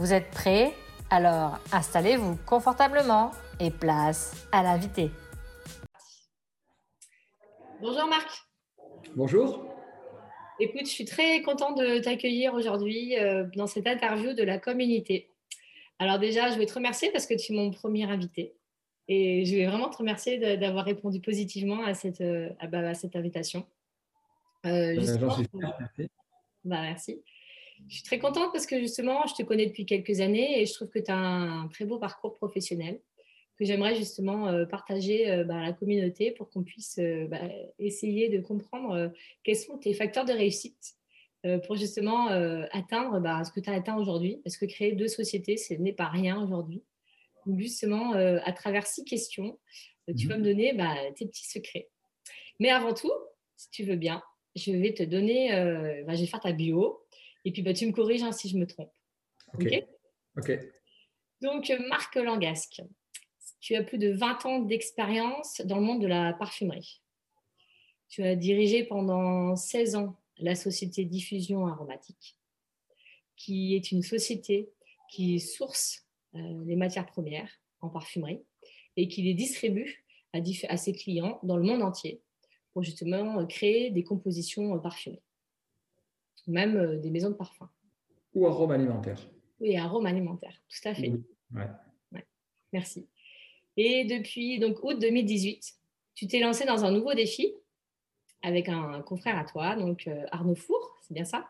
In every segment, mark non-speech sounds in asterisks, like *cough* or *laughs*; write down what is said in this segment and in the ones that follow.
Vous êtes prêts? Alors installez-vous confortablement et place à l'invité. Bonjour Marc. Bonjour. Écoute, je suis très contente de t'accueillir aujourd'hui euh, dans cette interview de la communauté. Alors déjà, je vais te remercier parce que tu es mon premier invité. Et je vais vraiment te remercier d'avoir répondu positivement à cette, euh, bah, à, cette invitation. Euh, J'en suis merci. Bah, merci. Je suis très contente parce que justement, je te connais depuis quelques années et je trouve que tu as un très beau parcours professionnel que j'aimerais justement euh, partager euh, bah, à la communauté pour qu'on puisse euh, bah, essayer de comprendre quels sont tes facteurs de réussite pour justement atteindre bah, ce que tu as atteint aujourd'hui. Parce que créer deux sociétés, ce n'est pas rien aujourd'hui. Donc justement, à travers six questions, tu vas me donner tes petits secrets. Mais avant tout, si tu veux bien, je vais te donner, je vais faire ta bio. Et puis, bah, tu me corriges hein, si je me trompe. OK. Donc, Marc Langasque, tu as plus de 20 ans d'expérience dans le monde de la parfumerie. Tu as dirigé pendant 16 ans la société Diffusion Aromatique, qui est une société qui source euh, les matières premières en parfumerie et qui les distribue à, à ses clients dans le monde entier pour justement créer des compositions parfumées même euh, des maisons de parfum. Ou arômes alimentaires. Oui, arômes alimentaires, tout à fait. Merci. Et depuis donc août 2018, tu t'es lancé dans un nouveau défi avec un confrère à toi, donc euh, Arnaud Four, c'est bien ça?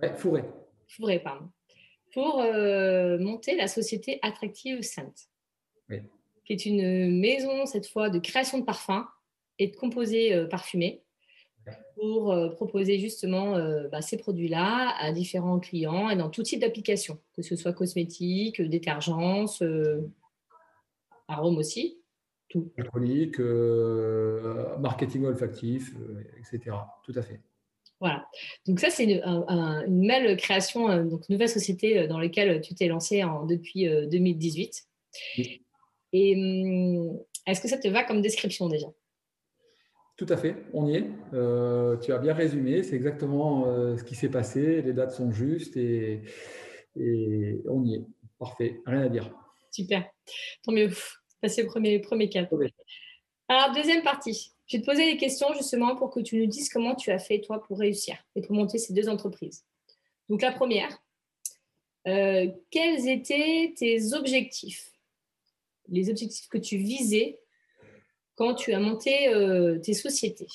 Oui, Fourré. Fourré, pardon. Pour euh, monter la société Attractive oui. qui est une maison, cette fois, de création de parfums et de composés parfumés pour euh, proposer justement euh, bah, ces produits-là à différents clients et dans tout type d'application, que ce soit cosmétique, détergents, euh, arômes aussi, tout. Alcoolique, marketing olfactif, etc. Tout à fait. Voilà. Donc ça, c'est une, belle création, donc nouvelle société dans laquelle tu t'es lancé en, depuis 2018. Et hum, est-ce que ça te va comme description déjà? Tout à fait, on y est. Euh, tu as bien résumé, c'est exactement euh, ce qui s'est passé, les dates sont justes et, on y est. Parfait, rien à dire. Super, tant mieux. Passé le premier, premier cap. Alors, deuxième partie. Je vais te poser des questions justement pour que tu nous dises comment tu as fait toi pour réussir et pour monter ces deux entreprises. Donc, la première, euh, quels étaient tes objectifs? Les objectifs que tu visais tu as monté euh, tes sociétés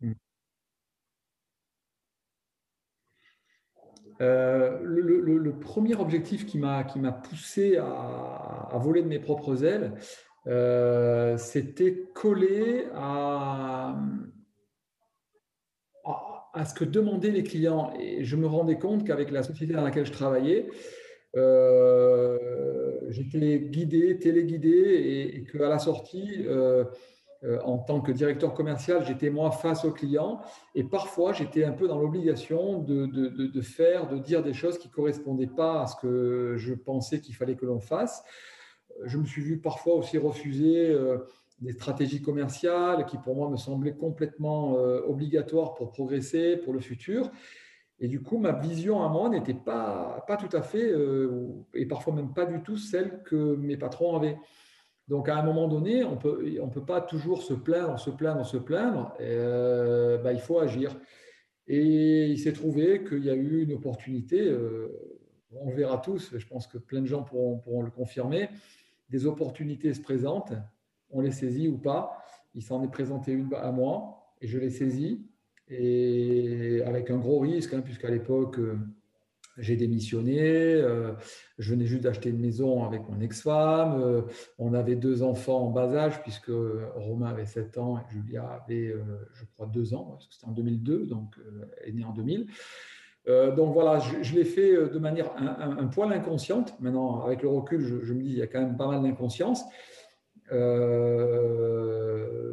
hmm. euh, le, premier objectif qui m'a poussé à, voler de mes propres ailes, euh, c'était coller à, à, ce que demandaient les clients. Et je me rendais compte qu'avec la société dans laquelle je travaillais, j'étais guidé, téléguidé et, qu'à la sortie, euh, euh, en tant que directeur commercial, j'étais moi face aux clients et parfois j'étais un peu dans l'obligation de, faire, de dire des choses qui ne correspondaient pas à ce que je pensais qu'il fallait que l'on fasse. Je me suis vu parfois aussi refuser euh, des stratégies commerciales qui pour moi me semblaient complètement obligatoires pour progresser, pour le futur. Et du coup, ma vision à moi n'était pas, pas tout à fait, euh, et parfois même pas du tout celle que mes patrons avaient. Donc, à un moment donné, on peut, ne peut pas toujours se plaindre, se plaindre, se plaindre. Euh, bah, il faut agir. Et il s'est trouvé qu'il y a eu une opportunité, euh, on verra tous, je pense que plein de gens pourront, pourront, le confirmer, des opportunités se présentent, on les saisit ou pas. Il s'en est présenté une à moi et je l'ai saisie et avec un gros risque, hein, puisqu'à l'époque, euh, j'ai démissionné, euh, je venais juste d'acheter une maison avec mon ex-femme, euh, on avait deux enfants en bas âge, puisque Romain avait 7 ans et Julia avait, je crois, 2 ans, parce que c'était en 2002, donc elle est née en 2000. donc voilà, je, l'ai fait de manière un, poil inconsciente. Maintenant, avec le recul, je, me dis il y a quand même pas mal d'inconscience.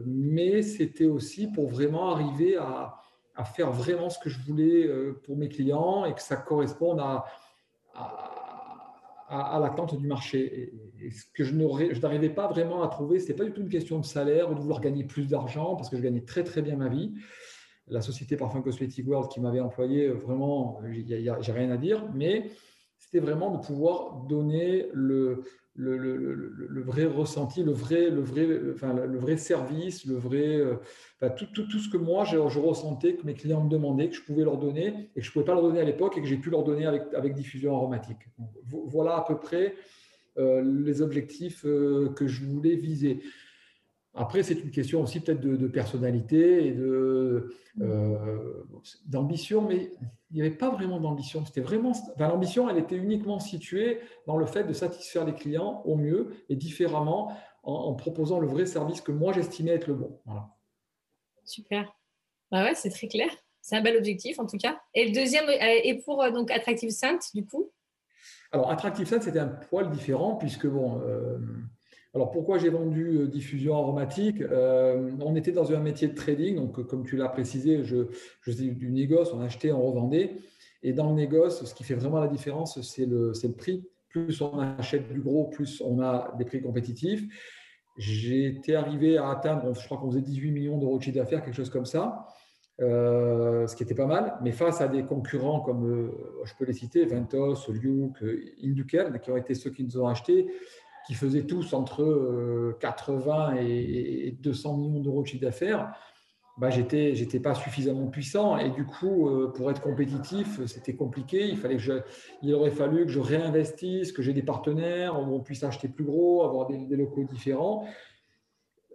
mais c'était aussi pour vraiment arriver à, à, faire vraiment ce que je voulais pour mes clients et que ça corresponde à, à, l'attente du marché. Et, ce que je n'arrivais pas vraiment à trouver, ce n'était pas du tout une question de salaire ou de vouloir gagner plus d'argent, parce que je gagnais très très bien ma vie. La société Parfum Cosmetic World qui m'avait employé, vraiment, j'ai rien à dire, mais c'était vraiment de pouvoir donner le, le, vrai ressenti, le vrai, le vrai, enfin, le vrai service, le vrai, euh, tout, tout, tout, ce que moi je, ressentais, que mes clients me demandaient, que je pouvais leur donner et que je ne pouvais pas leur donner à l'époque et que j'ai pu leur donner avec, avec diffusion aromatique. voilà à peu près euh, les objectifs euh, que je voulais viser. Après, c'est une question aussi peut-être de, personnalité et de, d'ambition, mais il n'y avait pas vraiment d'ambition. C'était vraiment, l'ambition, elle était uniquement située dans le fait de satisfaire les clients au mieux et différemment en, proposant le vrai service que moi j'estimais être le bon. Super. Bah ouais, c'est très clair. C'est un bel objectif en tout cas. Et le deuxième est pour euh, donc Attractive Sainte du coup? Alors Attractive Sainte, c'était un poil différent puisque bon. Euh, alors pourquoi j'ai vendu euh, diffusion aromatique? Euh, On était dans un métier de trading, donc comme tu l'as précisé, je, faisais du négoce, on achetait, on revendait. Et dans le négoce, ce qui fait vraiment la différence, c'est le, prix. Plus on achète du gros, plus on a des prix compétitifs. J'étais arrivé à atteindre, je crois qu'on faisait 18 millions d'euros de chiffre d'affaires, quelque chose comme ça, euh, ce qui était pas mal. Mais face à des concurrents comme, je peux les citer, Ventos, Luke, Induker, qui ont été ceux qui nous ont achetés, qui faisaient tous entre 80 euh, et 200 millions d'euros de chiffre d'affaires, bah, j'étais j'étais pas suffisamment puissant. Et du coup euh, pour être compétitif c'était compliqué. Il fallait que il aurait fallu que je réinvestisse que j'ai des partenaires où on puisse acheter plus gros avoir des, locaux différents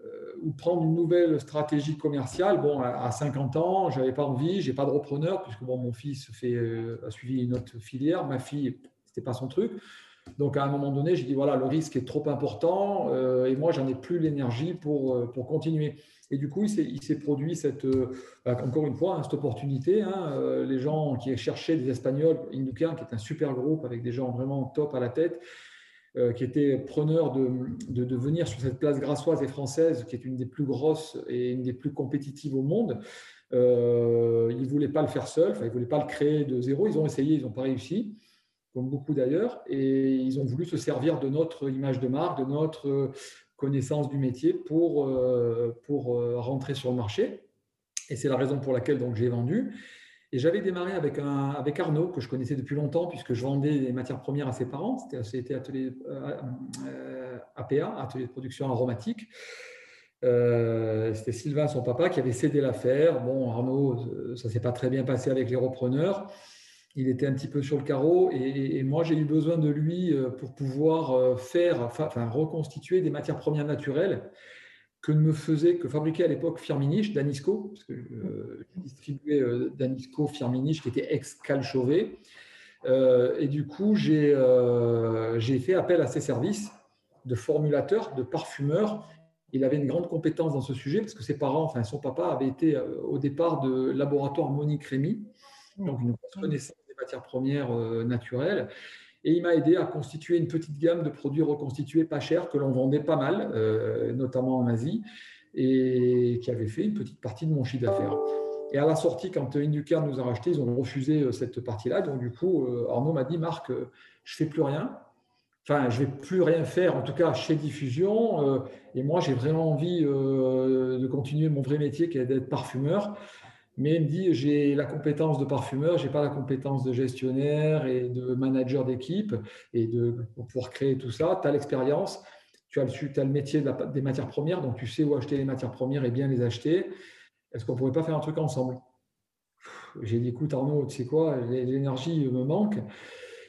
euh, ou prendre une nouvelle stratégie commerciale. Bon à, 50 ans j'avais pas envie j'ai pas de repreneur puisque bon mon fils a suivi une autre filière. Ma fille c'était pas son truc donc à un moment donné, j'ai dit voilà, le risque est trop important euh, et moi, j'en ai plus l'énergie pour, euh, pour continuer. Et du coup, il s'est produit cette, euh, bah, encore une fois, cette opportunité. Hein, les gens qui cherchaient des Espagnols, Inducan, qui est un super groupe avec des gens vraiment top à la tête, qui étaient preneurs de, de, venir sur cette place grassoise et française, qui est une des plus grosses et une des plus compétitives au monde. ils ne voulaient pas le faire seul, ils ne voulaient pas le créer de zéro. Ils ont essayé, ils n'ont pas réussi comme beaucoup d'ailleurs, et ils ont voulu se servir de notre image de marque, de notre connaissance du métier pour, euh, pour euh, rentrer sur le marché. Et c'est la raison pour laquelle j'ai vendu. Et j'avais démarré avec, un, avec Arnaud, que je connaissais depuis longtemps, puisque je vendais des matières premières à ses parents. C'était atelier euh, APA, atelier de production aromatique. C'était Sylvain, son papa, qui avait cédé l'affaire. Bon, Arnaud, ça ne s'est pas très bien passé avec les repreneurs il était un petit peu sur le carreau et, moi j'ai eu besoin de lui euh, pour pouvoir euh, faire, enfin reconstituer des matières premières naturelles que ne me faisait que fabriquer à l'époque Firminich d'Anisco, parce que euh, je distribuais d'Anisco Firminich qui était ex-Calchauvet. et du coup, j'ai fait appel à ses services de formulateur, de parfumeur. Il avait une grande compétence dans ce sujet parce que ses parents, enfin son papa, avait été au départ de laboratoire Monique Rémy, donc une connaissance matières premières euh. Et il m'a aidé à constituer une petite gamme de produits reconstitués pas chers que l'on vendait pas mal, euh, notamment en Asie, et qui avait fait une petite partie de mon chiffre d'affaires. Et à la sortie, quand Inducar nous a racheté, ils ont refusé euh, cette partie-là. Donc, du coup, Arnaud m'a dit Marc, je fais plus rien. Enfin, je vais plus rien faire, en tout cas chez Diffusion. Et moi, j'ai vraiment envie de continuer mon vrai métier qui est d'être parfumeur. Mais il me dit, j'ai la compétence de parfumeur, j'ai pas la compétence de gestionnaire et de manager d'équipe et de pour pouvoir créer tout ça. Tu as l'expérience, tu as, le, métier des matières premières, donc tu sais où acheter les matières premières et bien les acheter. Est-ce qu'on pourrait pas faire un truc ensemble? J'ai dit, écoute Arnaud, tu sais quoi, l'énergie me manque.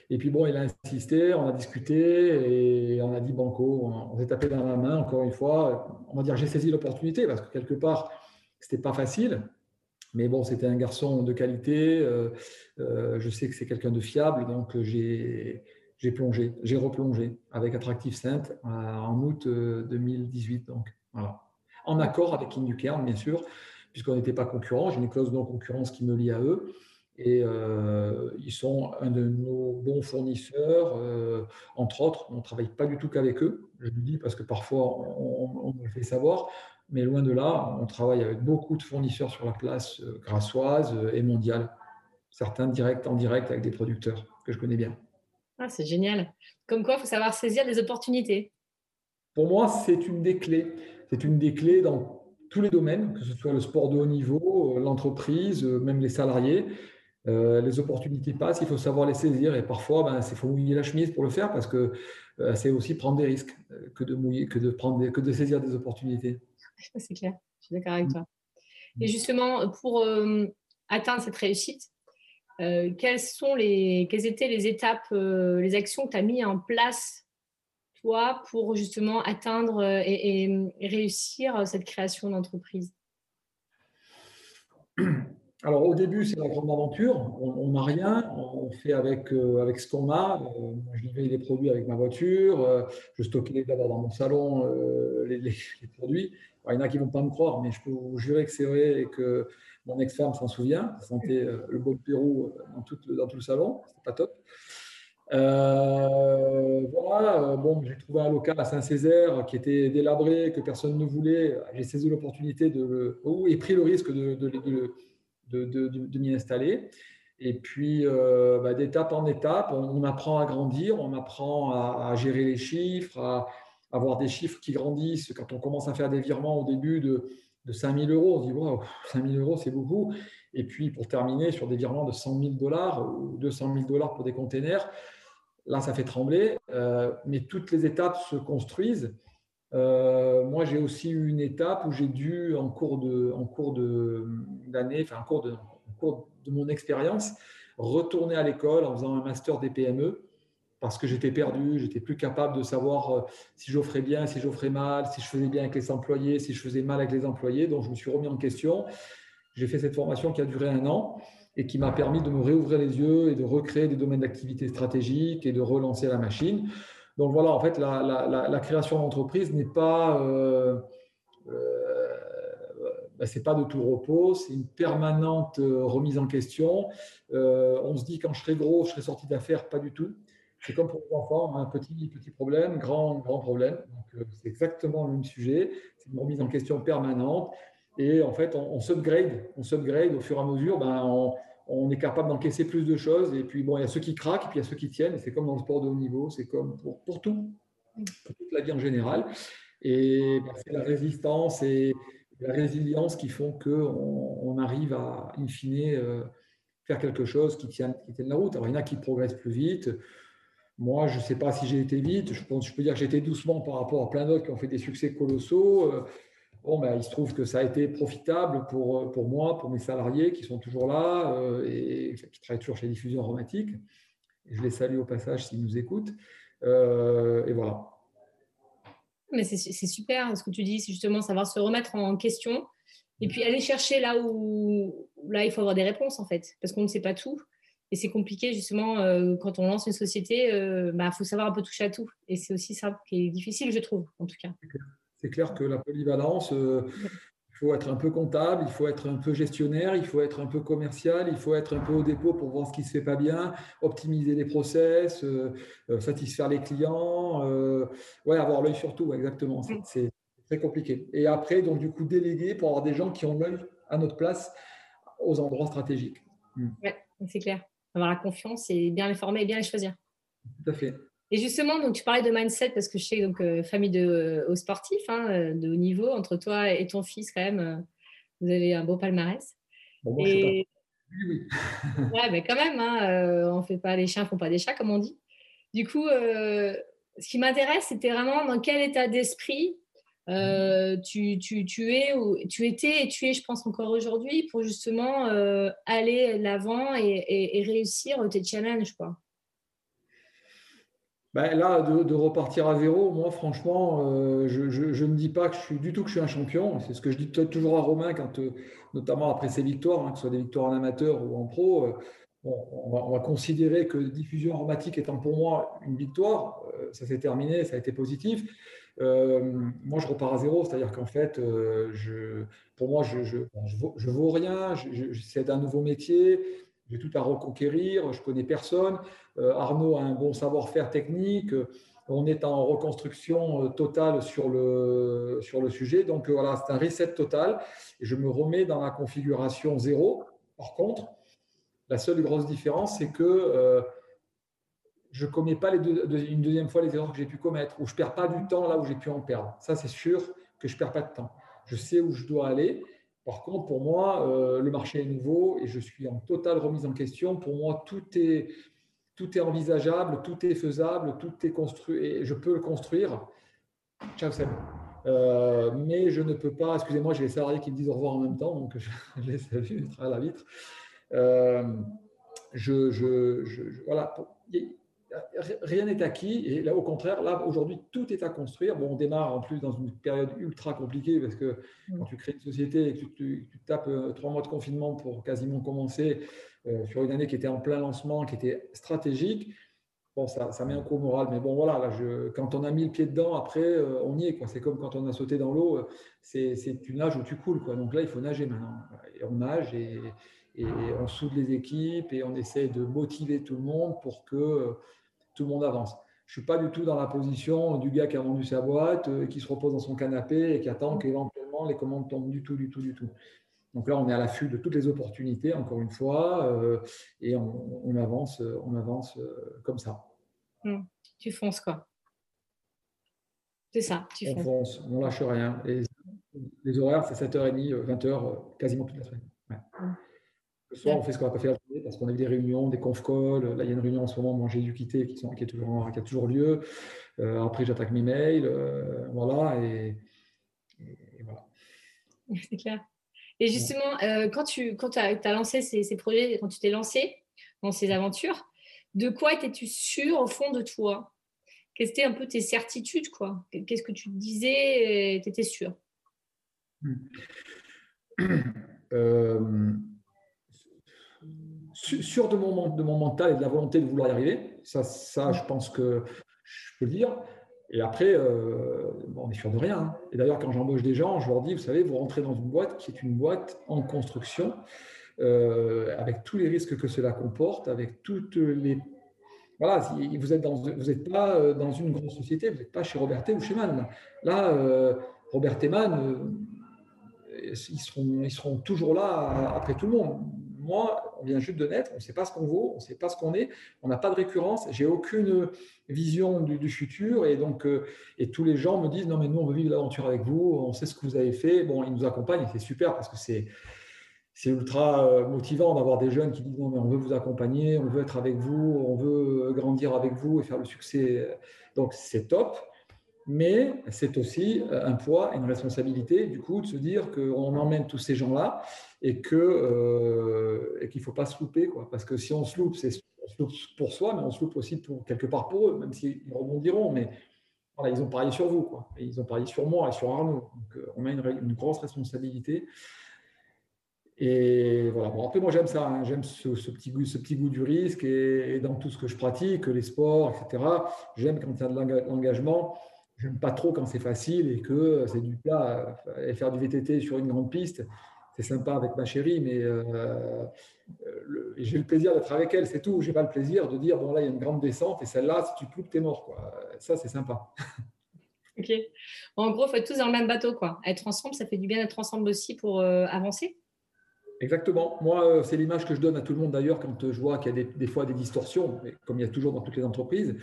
Et puis bon, il a insisté, on a discuté et on a dit banco, on s'est tapé dans la main encore une fois. On va dire j'ai saisi l'opportunité parce que quelque part, c'était pas facile. Mais bon, c'était un garçon de qualité. Euh, euh, je sais que c'est quelqu'un de fiable, donc euh, j'ai plongé, j'ai replongé avec Attractive Sainte en août 2018. Donc en accord avec Inducern, bien sûr, puisqu'on n'était pas concurrents. J'ai une clause non concurrence qui me lie à eux. Et euh, ils sont un de nos bons fournisseurs. Euh, entre autres, on ne travaille pas du tout qu'avec eux. Je le dis parce que parfois, on, on, le fait savoir. Mais loin de là, on travaille avec beaucoup de fournisseurs sur la place euh, grassoise et mondiale. Certains directs, en direct avec des producteurs que je connais bien. Ah, c'est génial. Comme quoi, il faut savoir saisir des opportunités. Pour moi, c'est une des clés. C'est une des clés dans tous les domaines, que ce soit le sport de haut niveau, l'entreprise, même les salariés. Euh, les opportunités passent, il faut savoir les saisir et parfois, ben, il faut mouiller la chemise pour le faire parce que euh, c'est aussi prendre des risques euh, que de mouiller, que de prendre, que de saisir des opportunités. *laughs* C'est clair, je suis d'accord avec mm. toi. Et justement, pour atteindre cette réussite, quelles sont les, quelles étaient les étapes, les actions que tu as mis en place toi pour justement atteindre et réussir cette création d'entreprise? *clears throat* Alors au début, c'est la grande aventure. On n'a rien, on fait avec, euh, avec ce qu'on a. Euh, je livrais les produits avec ma voiture, euh, je stockais d'abord dans mon salon les, les, produits. Il y en a qui ne vont pas me croire, mais je peux vous jurer que c'est vrai et que mon ex-femme s'en souvient. Ça sentait le beau Pérou dans tout, dans tout le salon, c'était pas top. voilà, bon, j'ai trouvé un local à Saint-Césaire qui était délabré, que personne ne voulait. J'ai saisi l'opportunité de, et pris le risque de, de, de de, m'y installer. Et puis, euh, bah, d'étape en étape, on, apprend à grandir, on apprend à, gérer les chiffres, à, avoir des chiffres qui grandissent. Quand on commence à faire des virements au début de, de 5 000 euros, on se dit, wow, 5 000 euros, c'est beaucoup. Et puis, pour terminer, sur des virements de 100 000 dollars ou 200 000 dollars pour des containers, là, ça fait trembler. Euh, mais toutes les étapes se construisent. Euh, moi, j'ai aussi eu une étape où j'ai dû, en cours de, en cours de mon expérience, retourner à l'école en faisant un master des PME parce que j'étais perdu, j'étais plus capable de savoir euh, si j'offrais bien, si j'offrais mal, si je faisais bien avec les employés, si je faisais mal avec les employés. Donc, je me suis remis en question. J'ai fait cette formation qui a duré un an et qui m'a permis de me réouvrir les yeux et de recréer des domaines d'activité stratégiques et de relancer la machine. Donc voilà, en fait, la, création d'entreprise n'est pas, euh, euh, ben, c'est pas de tout repos, c'est une permanente euh, remise en question. on se dit quand je serai gros, je serai sorti d'affaires, pas du tout. C'est comme pour les enfants, un petit, petit problème, grand, grand problème. Donc c'est exactement le même sujet. C'est une remise en question permanente. Et en fait, on, on s'upgrade, on s'upgrade au fur et à mesure. Ben, on, on est capable d'encaisser plus de choses. Et puis, bon, il y a ceux qui craquent, et puis il y a ceux qui tiennent. C'est comme dans le sport de haut niveau, c'est comme pour, pour, tout, pour toute la vie en général. Et ben, c'est la résistance et la résilience qui font qu'on on arrive à, in fine, euh, faire quelque chose qui tienne, qui tienne la route. Alors, il y en a qui progressent plus vite. Moi, je ne sais pas si j'ai été vite. Je, pense, je peux dire que j'ai été doucement par rapport à plein d'autres qui ont fait des succès colossaux. Euh, Bon, ben, il se trouve que ça a été profitable pour, pour moi, pour mes salariés qui sont toujours là euh, et qui travaillent toujours chez Diffusion Aromatique. Je les salue au passage s'ils nous écoutent. Euh, et voilà. Mais c'est super ce que tu dis, c'est justement savoir se remettre en question et puis aller chercher là où là il faut avoir des réponses en fait, parce qu'on ne sait pas tout. Et c'est compliqué justement euh, quand on lance une société, il bah, faut savoir un peu toucher à tout. Et c'est aussi ça qui est difficile, je trouve, en tout cas. C'est clair que la polyvalence, euh, il faut être un peu comptable, il faut être un peu gestionnaire, il faut être un peu commercial, il faut être un peu au dépôt pour voir ce qui ne se fait pas bien, optimiser les process, euh, euh, satisfaire les clients, ouais, avoir l'œil sur tout, exactement. Mm. C'est très compliqué. Et après, donc, du coup, déléguer pour avoir des gens qui ont l'œil à notre place aux endroits stratégiques. Mm. Oui, c'est clair. Avoir la confiance et bien les former et bien les choisir. Tout à fait. Et justement, donc tu parlais de mindset parce que je sais donc euh, famille de euh, hauts sportifs hein, euh, de haut niveau entre toi et ton fils quand même, vous avez un beau palmarès. Bon, moi, et... Oui, oui. *laughs* ouais, mais quand même, hein, on fait pas les chiens font pas des chats comme on dit. Du coup, ce qui m'intéresse, c'était vraiment dans quel état d'esprit tu, tu, tu, es ou tu étais et tu es, je pense encore aujourd'hui, pour justement aller l'avant et, et, réussir tes challenges, quoi. Ben là, de, repartir à zéro, moi, franchement, euh, je, ne dis pas que je suis du tout que je suis un champion. C'est ce que je dis toujours à Romain, quand, euh, notamment après ses victoires, hein, que ce soit des victoires en amateur ou en pro. Euh, on, va, considérer que diffusion aromatique étant pour moi une victoire, ça s'est terminé, ça a été positif. Moi, je repars à zéro, c'est-à-dire qu'en fait, je, pour moi, je, je, vaux, rien. C'est un nouveau métier j'ai tout à reconquérir, je connais personne. Arnaud a un bon savoir-faire technique. On est en reconstruction totale sur le, sur le sujet. Donc voilà, c'est un reset total. Et je me remets dans la configuration zéro. Par contre, la seule grosse différence, c'est que je ne commets pas une deuxième fois les erreurs que j'ai pu commettre, ou je ne perds pas du temps là où j'ai pu en perdre. Ça, c'est sûr que je ne perds pas de temps. Je sais où je dois aller. Par contre, pour moi, euh, le marché est nouveau et je suis en totale remise en question. Pour moi, tout est, envisageable, tout est faisable, tout est construit et je peux le construire. Ciao, Sam. Euh, mais je ne peux pas, excusez-moi, j'ai les salariés qui me disent au revoir en même temps, donc je, *laughs* les salue à la vitre. Euh, je, je, voilà, rien n'est acquis. Et là, au contraire, là, aujourd'hui, tout est à construire. Bon, on démarre en plus dans une période ultra compliquée parce que mm. quand tu crées une société et que tu, tapes euh, trois mois de confinement pour quasiment commencer euh, sur une année qui était en plein lancement, qui était stratégique, bon, ça, ça met un coup au moral. Mais bon, voilà, là, je, quand on a mis le pied dedans, après, euh, on y est. C'est comme quand on a sauté dans l'eau, c'est tu nages ou tu coules. Quoi. Donc là, il faut nager maintenant. Et on nage et, et on soude les équipes et on essaie de motiver tout le monde pour que tout le monde avance. Je ne suis pas du tout dans la position du gars qui a vendu sa boîte, euh, qui se repose dans son canapé et qui attend qu'éventuellement les commandes tombent du tout, du tout, du tout. Donc là, on est à l'affût de toutes les opportunités, encore une fois, euh, et on, avance, on avance euh, comme ça. Mmh. Tu fonces, quoi. C'est ça, tu on fonce. On lâche rien. Et les horaires, c'est 7h30, 20h, quasiment toute la semaine. Mmh. Le soir, on fait ce qu'on n'a pas fait la parce qu'on a eu des réunions, des conf calls. Là, il y a une réunion en ce moment, j'ai dû quitter, qui, sont, qui, est toujours, qui a toujours lieu. Euh, après, j'attaque mes mails. Euh, voilà. Et, voilà. *laughs* C'est clair. Et justement, euh, quand tu quand as, lancé ces, ces, projets, quand tu t'es lancé dans ces aventures, de quoi étais-tu sûr au fond de toi? Quelles étaient un peu tes certitudes quoi? Qu'est-ce que tu te disais Tu étais sûr? *clears throat* sûr de mon, mental et de la volonté de vouloir y arriver. Ça, ça je pense que je peux le dire. Et après, euh, on est sûr de rien. Hein. Et d'ailleurs, quand j'embauche des gens, je leur dis, vous savez, vous rentrez dans une boîte qui est une boîte en construction, euh, avec tous les risques que cela comporte, avec toutes les... Voilà, vous n'êtes vous pas euh, dans une grande société, vous n'êtes pas chez Robert ou chez Mann. Là, Robert et Mann, ils seront, ils seront toujours là après tout le monde moi, on vient juste de naître, on ne sait pas ce qu'on vaut, on ne sait pas ce qu'on est, on n'a pas de récurrence, j'ai aucune vision du, futur. Et donc euh, et tous les gens me disent non mais nous on veut vivre l'aventure avec vous, on sait ce que vous avez fait, bon ils nous accompagnent c'est super parce que c'est c'est ultra euh, motivant d'avoir des jeunes qui disent non mais on veut vous accompagner, on veut être avec vous, on veut grandir avec vous et faire le succès. Donc c'est top mais c'est aussi euh, un poids et une responsabilité, du coup, de se dire qu'on emmène tous ces gens-là et qu'il euh, ne faut pas se louper. Quoi. Parce que si on se loupe, c'est pour soi, mais on se loupe aussi quelque part pour eux, même s'ils rebondiront. Mais voilà, ils ont parié sur vous, quoi. Ils ont parié sur moi et sur Arnaud. Euh, on a une, grosse responsabilité. Et voilà. Bon, après, moi, j'aime ça. Hein. J'aime ce, petit goût, ce petit goût du risque et, dans tout ce que je pratique, les sports, etc. J'aime quand il y a de l'engagement j'aime pas trop quand c'est facile et que c'est du plat. Et faire du VTT sur une grande piste, c'est sympa avec ma chérie, mais euh, j'ai le plaisir d'être avec elle, c'est tout. J'ai pas le plaisir de dire bon là il y a une grande descente et celle-là si tu ploupes t'es mort quoi. Ça c'est sympa. *laughs* Ok. en gros, faut être tous dans le même bateau quoi. Être ensemble, ça fait du bien d'être ensemble aussi pour euh, avancer. Exactement. Moi, euh, c'est l'image que je donne à tout le monde d'ailleurs quand je vois qu'il y a des, des fois des distorsions, comme il y a toujours dans toutes les entreprises.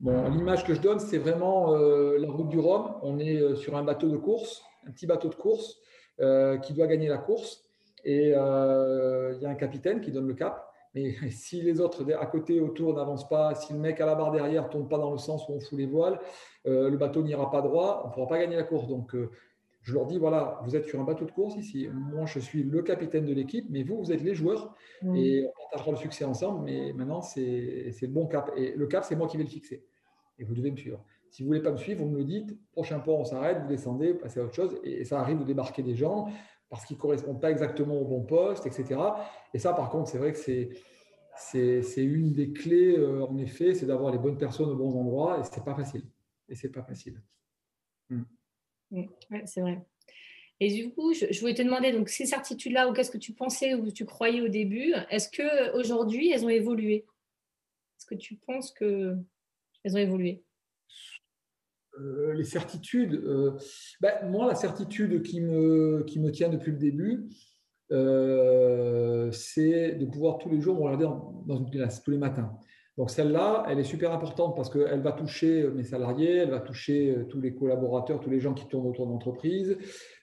Bon, l'image que je donne, c'est vraiment euh, la route du Rhum. On est euh, sur un bateau de course, un petit bateau de course euh, qui doit gagner la course. Et il y a un capitaine qui donne le cap. Mais *laughs* si les autres à côté, autour, n'avancent pas, si le mec à la barre derrière ne tourne pas dans le sens où on fout les voiles, le bateau n'ira pas droit, on ne pourra pas gagner la course. Donc, je leur dis, voilà, vous êtes sur un bateau de course ici. Moi, je suis le capitaine de l'équipe, mais vous, vous êtes les joueurs. Mmh. Et partagera le succès ensemble. Mais maintenant, c'est le bon cap. Et le cap, c'est moi qui vais le fixer. Et vous devez me suivre. Si vous voulez pas me suivre, vous me le dites. Prochain pont, on s'arrête, vous descendez, passez à autre chose. Et ça arrive de débarquer des gens parce qu'ils ne correspondent pas exactement au bon poste, etc. Et ça, par contre, c'est vrai que c'est une des clés, euh, en effet, c'est d'avoir les bonnes personnes aux bons endroits, et c'est pas facile. Et c'est pas facile. Hmm. Oui, c'est vrai. Et du coup, je, voulais te demander, donc ces certitudes-là, ou qu'est-ce que tu pensais ou tu croyais au début, est-ce qu'aujourd'hui, elles ont évolué? Est-ce que tu penses qu'elles ont évolué? Euh, les certitudes, euh, ben, moi, la certitude qui me, tient depuis le début, euh, c'est de pouvoir tous les jours me regarder dans une classe, tous les matins. Donc celle-là, elle est super importante parce qu'elle va toucher mes salariés, elle va toucher tous les collaborateurs, tous les gens qui tournent autour de l'entreprise.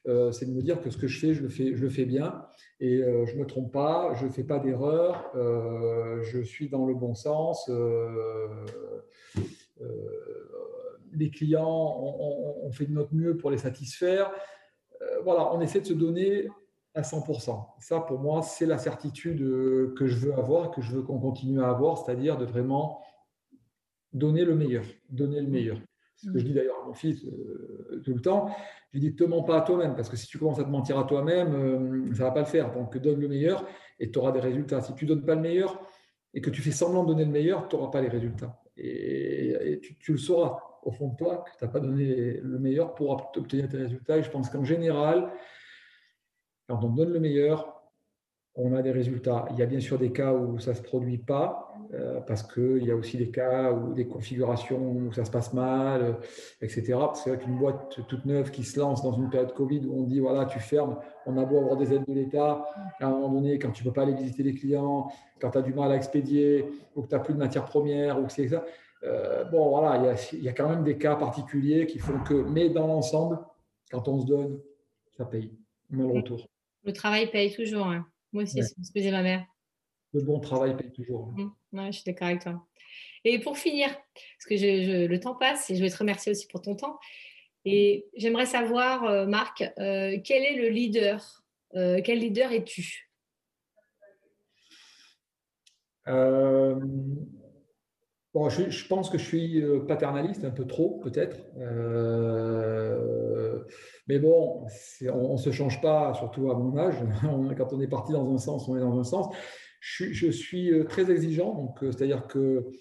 C'est de me dire que ce que je fais, je le fais, je le fais bien et je ne me trompe pas, je ne fais pas d'erreur, je suis dans le bon sens les clients, on, fait de notre mieux pour les satisfaire. Euh, voilà, on essaie de se donner à 100%. Ça, pour moi, c'est la certitude euh, que je veux avoir, que je veux qu'on continue à avoir, c'est-à-dire de vraiment donner le meilleur, donner le meilleur. Ce que je dis d'ailleurs à mon fils euh, tout le temps, je lui dis, te mens pas à toi-même, parce que si tu commences à te mentir à toi-même, ça ça va pas le faire. Donc, donne le meilleur et tu auras des résultats. Si tu donnes pas le meilleur et que tu fais semblant de donner le meilleur, tu n'auras pas les résultats. Et, tu, le sauras au fond de toi que tu n'as pas donné le meilleur pour obtenir tes résultats. Et je pense qu'en général, quand on donne le meilleur, on a des résultats. Il y a bien sûr des cas où ça ne se produit pas, euh, parce qu'il y a aussi des cas où des configurations où ça se passe mal, euh, etc. C'est vrai qu'une boîte toute neuve qui se lance dans une période Covid où on dit voilà, tu fermes, on a beau avoir des aides de l'État, à un moment donné, quand tu ne peux pas aller visiter les clients, quand tu as du mal à expédier, ou que tu n'as plus de matières premières, ou que c'est ça, euh, bon, voilà, il y, a, quand même des cas particuliers qui font que, mais dans l'ensemble, quand on se donne, ça paye. On a le retour. Le travail paye toujours. Hein. Moi aussi, c'est ce que disait ma mère. Le bon travail paye toujours. Mmh. je suis d'accord avec toi. Et pour finir, parce que le temps passe et je vais te remercier aussi pour ton temps. Et j'aimerais savoir, euh, Marc, euh, quel est le leader Quel leader es-tu? Bon, je, pense que je suis euh, paternaliste, un peu trop peut-être. Euh, mais bon, on ne se change pas, surtout à mon âge. *laughs* quand on est parti dans un sens, on est dans un sens. Je, suis euh, très exigeant, donc c'est-à-dire que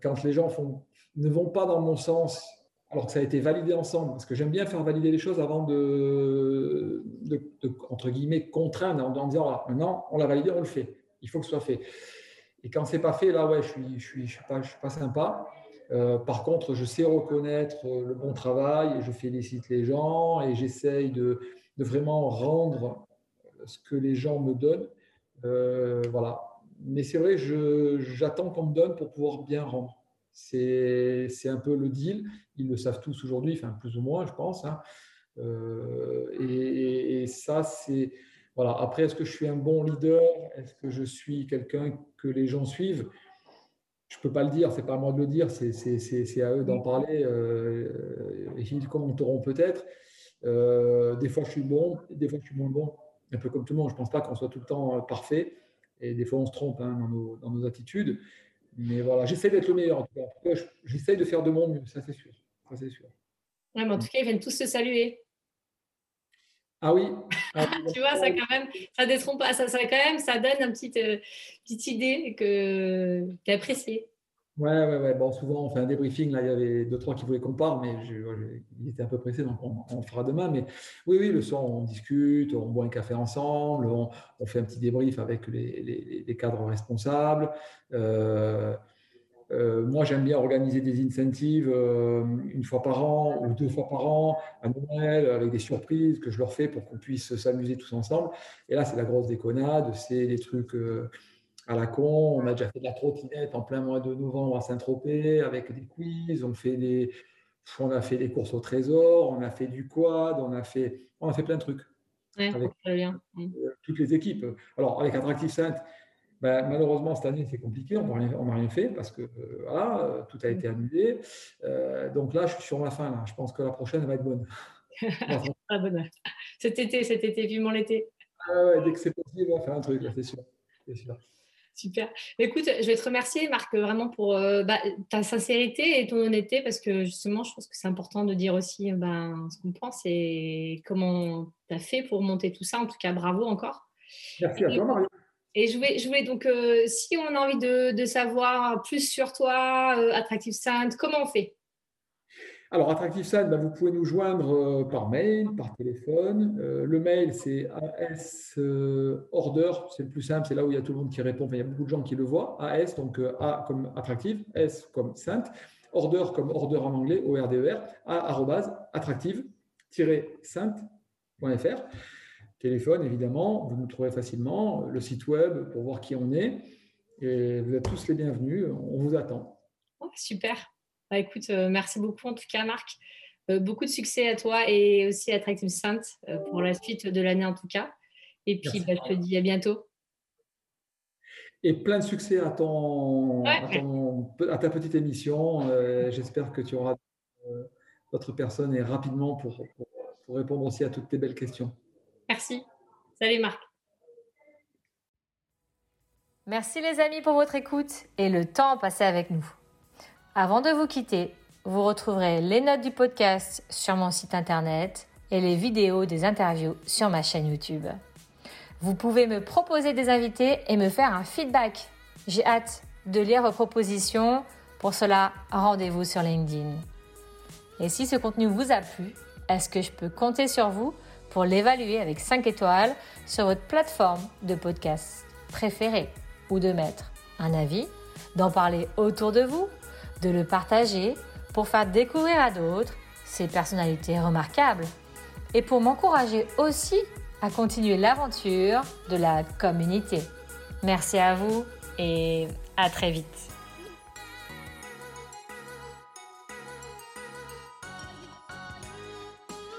quand les gens ne vont pas dans mon sens, alors que ça a été validé ensemble, parce que j'aime bien faire valider les choses avant de, entre guillemets, contraindre en, disant voilà, maintenant on l'a validé, on le fait. Il faut que ce soit fait. Et quand c'est pas fait, là, ouais, je suis, suis, pas, sympa. Euh, par contre, je sais reconnaître euh, le bon travail et je félicite les gens et j'essaye de, de, vraiment rendre ce que les gens me donnent. Euh, voilà. Mais c'est vrai, j'attends qu'on me donne pour pouvoir bien rendre. C'est un peu le deal. Ils le savent tous aujourd'hui, enfin plus ou moins, je pense. Hein. et, et, ça, c'est voilà. Après, est-ce que je suis un bon leader? Est-ce que je suis quelqu'un que les gens suivent? Je ne peux pas le dire, c'est pas à moi de le dire, c'est à eux d'en parler. Euh, ils commenteront peut-être? Euh, des fois, je suis bon, des fois, je suis moins bon. Un peu comme tout le monde, je ne pense pas qu'on soit tout le temps euh, parfait. Et des fois, on se trompe hein, dans, nos, dans, nos, attitudes. Mais voilà, j'essaie d'être le meilleur en tout cas. J'essaie de faire de mon mieux, ça c'est sûr. Ça, c'est sûr. Ouais, mais en tout cas, ils viennent tous se saluer. Ah oui. Ah *laughs* tu vois, ça quand même, ça détrompe pas, ça, ça quand même, ça donne une petite, euh, petite idée que tu as appréciée. Ouais, ouais, ouais. Bon, souvent, on fait un débriefing. Là, il y avait deux, trois qui voulaient qu'on parle, mais je, il était un peu pressé, donc on, fera demain. Mais oui, oui, le soir, on discute, on boit un café ensemble, on, fait un petit débrief avec les, cadres responsables. Euh, euh, moi, j'aime bien organiser des incentives euh, une fois par an ou deux fois par an à Noël avec des surprises que je leur fais pour qu'on puisse s'amuser tous ensemble. Et là, c'est la grosse déconnade, c'est des trucs à la con. On a déjà fait de la trottinette en plein mois de novembre à Saint-Tropez avec des quiz. On, fait des, on a fait des courses au trésor, on a fait du quad, on a fait, on a fait plein de trucs. avec toutes les équipes. Alors, avec Attractive Sainte, ben, malheureusement, cette année, c'est compliqué. On n'a rien fait parce que euh, voilà, tout a été annulé. Euh, donc là, je suis sur la fin. Là. Je pense que la prochaine va être bonne. *laughs* ah, bonne. Cet été, cet été, vivement l'été. Ah dès que c'est possible, on va faire un truc, c'est sûr. sûr. Super. Écoute, je vais te remercier, Marc, vraiment pour euh, bah, ta sincérité et ton honnêteté, parce que justement, je pense que c'est important de dire aussi ben, ce qu'on pense et comment tu as fait pour monter tout ça. En tout cas, bravo encore. Merci à toi, Marie. Et je voulais, je voulais donc, euh, si on a envie de, de, savoir plus sur toi, euh, Attractive Sainte, comment on fait? Alors, Attractive Site, ben, vous pouvez nous joindre par mail, par téléphone. le mail, c'est AS Order, c'est le plus simple, c'est là où il y a tout le monde qui répond. il y a beaucoup de gens qui le voient. AS, donc A comme attractive, S comme sainte, Order comme order en anglais, O-R-D-E-R, A attractive-sainte.fr. Téléphone, évidemment, vous nous trouvez facilement. Le site web pour voir qui on est. Et vous êtes tous les bienvenus. On vous attend. Oh, super. Bah, écoute, euh, merci beaucoup en tout cas, Marc. Euh, beaucoup de succès à toi et aussi à Attractive Sainte euh, pour la suite de l'année en tout cas. Et puis, bah, je te dis à bientôt. Et plein de succès à, ton, à, ta petite émission. J'espère que tu auras d'autres personnes et rapidement pour, pour répondre aussi à toutes tes belles questions. Merci. Salut Marc. Merci les amis pour votre écoute et le temps passé avec nous. Avant de vous quitter, vous retrouverez les notes du podcast sur mon site internet et les vidéos des interviews sur ma chaîne YouTube. Vous pouvez me proposer des invités et me faire un feedback. J'ai hâte de lire vos propositions. Pour cela, rendez-vous sur LinkedIn. Et si ce contenu vous a plu, est-ce que je peux compter sur vous pour l'évaluer avec 5 étoiles sur votre plateforme de podcast préférée ou de mettre un avis, d'en parler autour de vous, de le partager pour faire découvrir à d'autres ces personnalités remarquables et pour m'encourager aussi à continuer l'aventure de la communauté. Merci à vous et à très vite.